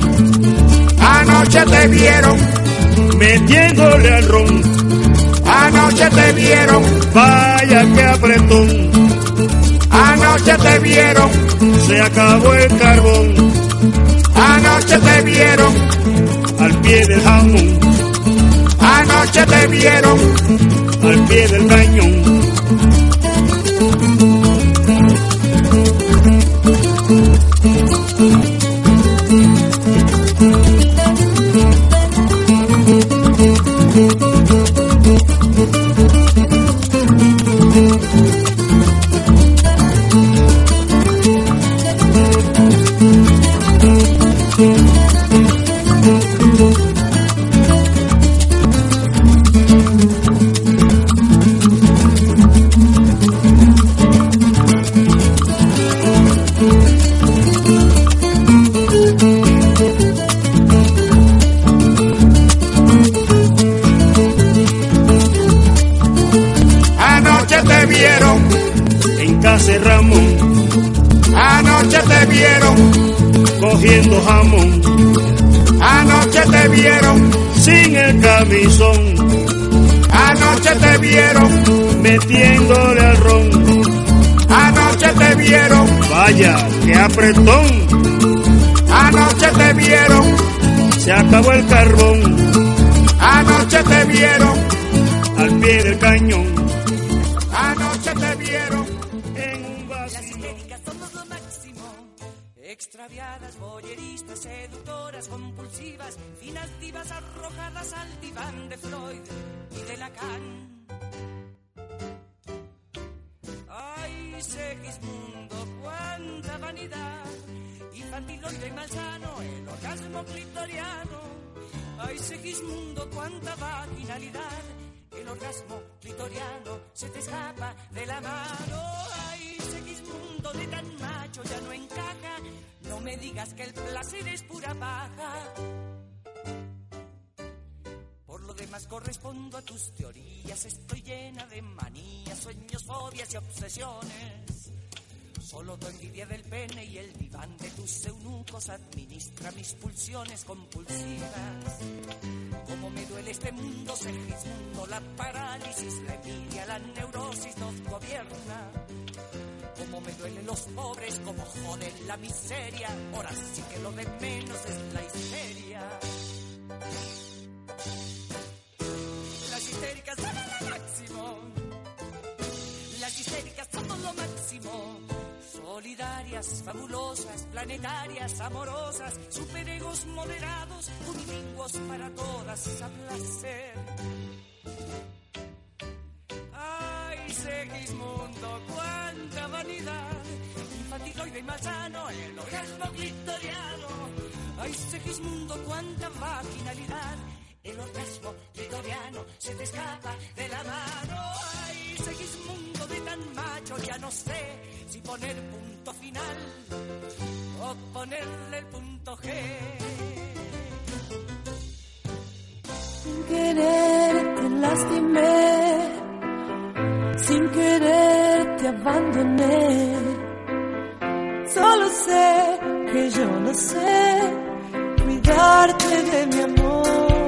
Anoche te vieron metiéndole al ron. Anoche te vieron, vaya que apretón. Anoche te vieron, se acabó el carbón. Anoche te vieron, al pie del jamón. Anoche te vieron, al pie del cañón. Boyeristas, seductoras, compulsivas, finas divas arrojadas al diván de Freud y de Lacan. Ay, Segismundo, cuánta vanidad, infantiloide y malsano, el orgasmo clitoriano. Ay, Segismundo, cuánta vaginalidad, el orgasmo clitoriano se te escapa de la mano. Ay, Segismundo de tan macho ya no encaja, no me digas que el placer es pura paja. Por lo demás correspondo a tus teorías, estoy llena de manías, sueños, fobias y obsesiones. Solo tu envidia del pene y el diván de tus eunucos administra mis pulsiones compulsivas. Como me duele este mundo, Sergismundo, la parálisis, la envidia, la neurosis nos gobierna. Como me duelen los pobres, como joden la miseria, ahora sí que lo de menos es la histeria. Las histéricas son lo máximo. Lo máximo. Solidarias, fabulosas, planetarias, amorosas, superegos moderados, unilingüos para todas a placer. Ay, Segismundo, cuánta vanidad, infatigoide y malsano, el orgasmo clitoriano. Ay, Segismundo, cuánta vaginalidad, el orgasmo clitoriano se te escapa de la mano. Ay, Segismundo de tan macho, ya no sé si poner punto final o ponerle el punto G. Sin querer te lastimé, sin querer te abandoné. Solo sé que yo no sé cuidarte de mi amor.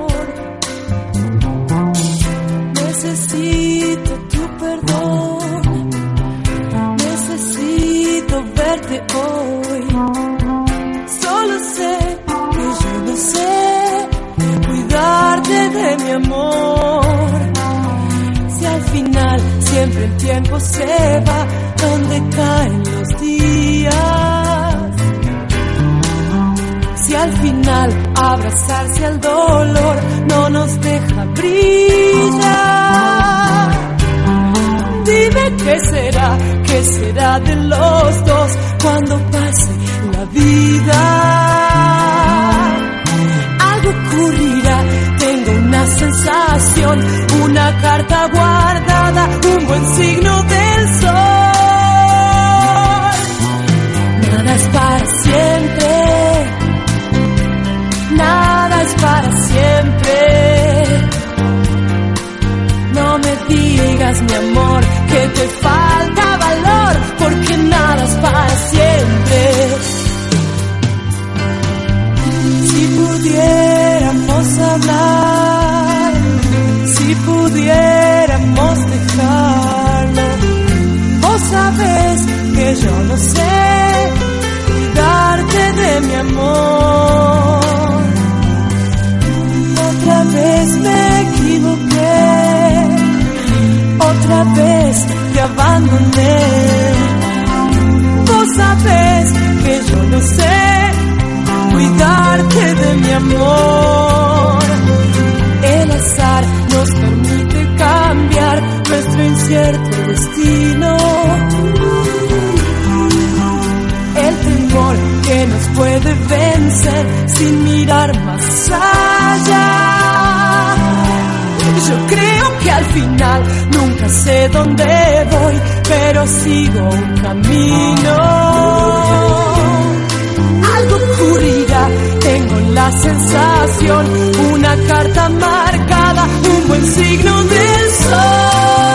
Necesito tu perdón, necesito verte hoy. Solo sé que yo no sé cuidarte de mi amor. Si al final siempre el tiempo se va, donde caen los días. Si al final abrazarse al dolor no nos deja brillar. Dime qué será, qué será de los dos cuando pase la vida. Abandoné. Vos sabes que yo no sé cuidarte de mi amor. El azar nos permite cambiar nuestro incierto destino. El temor que nos puede vencer sin mirar más allá. Yo creo que al final nunca sé dónde voy, pero sigo un camino algo ocurrirá. Tengo la sensación, una carta marcada, un buen signo del sol.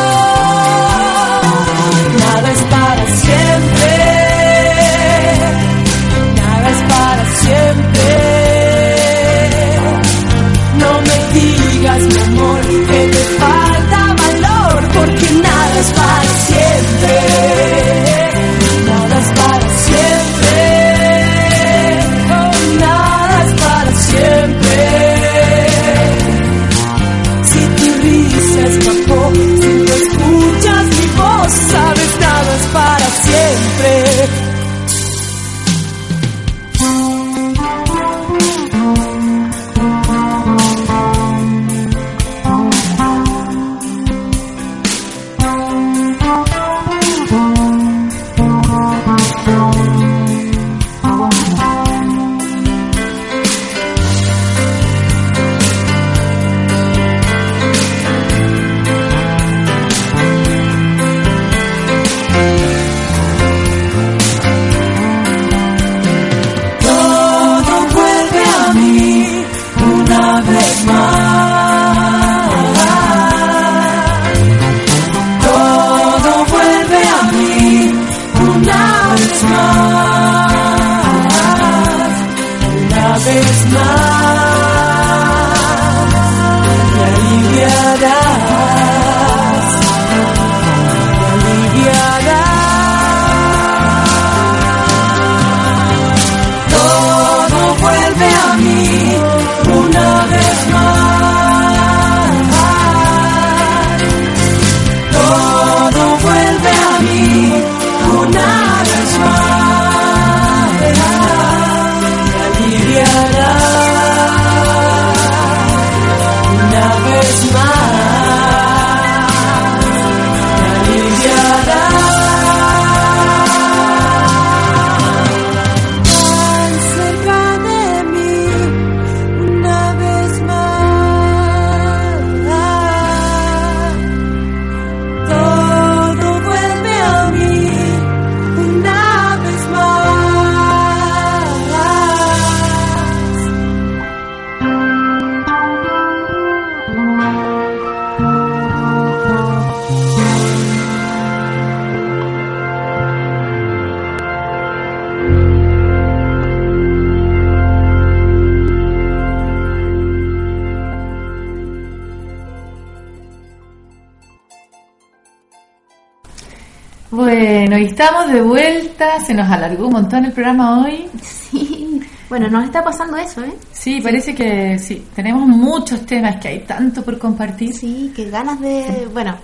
Bueno, y estamos de vuelta, se nos alargó un montón el programa hoy. Sí. Bueno, nos está pasando eso, ¿eh? Sí, parece que sí, tenemos muchos temas que hay tanto por compartir. Sí, que ganas de... Bueno,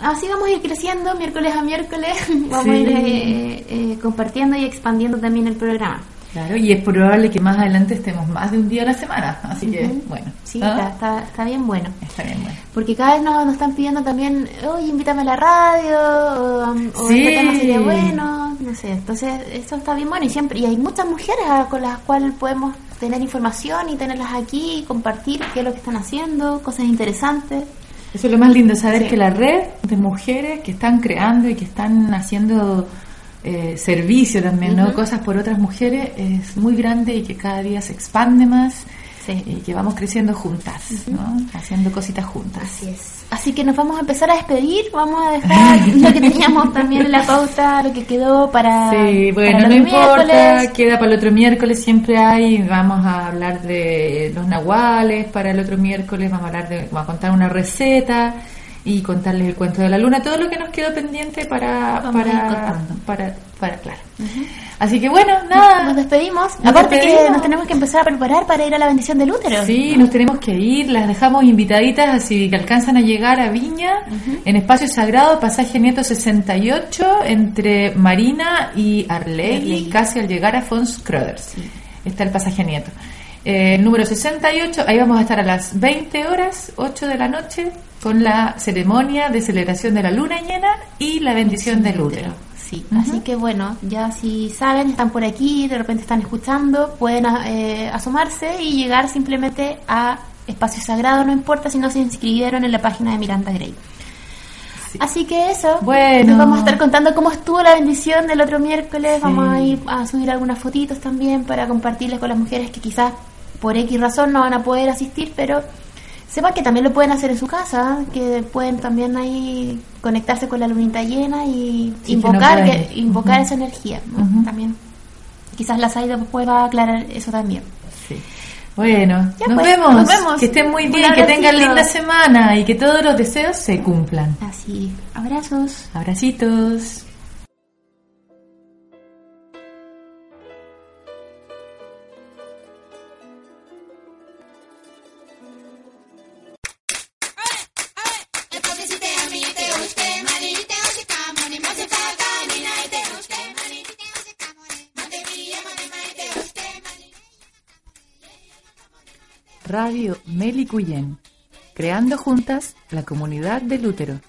así vamos a ir creciendo miércoles a miércoles. Vamos a ir eh, eh, compartiendo y expandiendo también el programa. Claro, y es probable que más adelante estemos más de un día a la semana, así que Ujú. bueno. Sí, ¿ah? está, está, está bien bueno. Está bien, bueno. Porque cada vez nos, nos están pidiendo también, oye, invítame a la radio, o, um, o Sí. este tema sería bueno, no sé. Entonces, eso está bien bueno y siempre y hay muchas mujeres con las cuales podemos tener información y tenerlas aquí y compartir qué es lo que están haciendo, cosas interesantes. Eso es lo más lindo, saber Sí. que la red de mujeres que están creando y que están haciendo eh, servicio también, ¿no? Cosas por otras mujeres es muy grande y que cada día se expande más Sí. y que vamos creciendo juntas, ¿no? Haciendo cositas juntas. Así es. Así que nos vamos a empezar a despedir, vamos a dejar lo que teníamos también en la pauta, lo que quedó para, Sí, bueno, para no el importa, miércoles. queda para el otro miércoles, siempre hay, vamos a hablar de los nahuales, para el otro miércoles vamos a hablar de, vamos a contar una receta y contarles el cuento de la luna, todo lo que nos quedó pendiente para, Vamos para, para, para, claro. Así que bueno, nada. Nos despedimos. Nos Aparte despedimos. que nos tenemos que empezar a preparar para ir a la bendición del útero. Sí, nos tenemos que ir, las dejamos invitaditas así que alcanzan a llegar a Viña en Espacio Sagrado, pasaje Nieto 68, entre Marina y Arley, Arley. casi al llegar a Fons Crothers. Está el pasaje Nieto. Eh, el número 68, ahí vamos a estar a las 20 horas, 8 de la noche, con la ceremonia de celebración de la luna llena y la bendición del útero. Sí, así que bueno, ya si saben, están por aquí, de repente están escuchando, pueden eh, asomarse y llegar simplemente a Espacio Sagrado, no importa si no se inscribieron en la página de Miranda Gray. Sí. Así que eso, Bueno. nos vamos a estar contando cómo estuvo la bendición del otro miércoles, Sí. vamos a ir a subir algunas fotitos también para compartirles con las mujeres que quizás por X razón no van a poder asistir, pero sepan que también lo pueden hacer en su casa, que pueden también ahí conectarse con la lunita llena y Sí, que invocar, no que invocar esa energía, ¿no? Ujú. También. Quizás la Saida después va a aclarar eso también. Sí. Bueno, Ya nos, pues, vemos. nos vemos. Que estén muy bien, que tengan linda semana y que todos los deseos se cumplan. Así, abrazos. Abracitos. Radio creando juntas la comunidad del útero.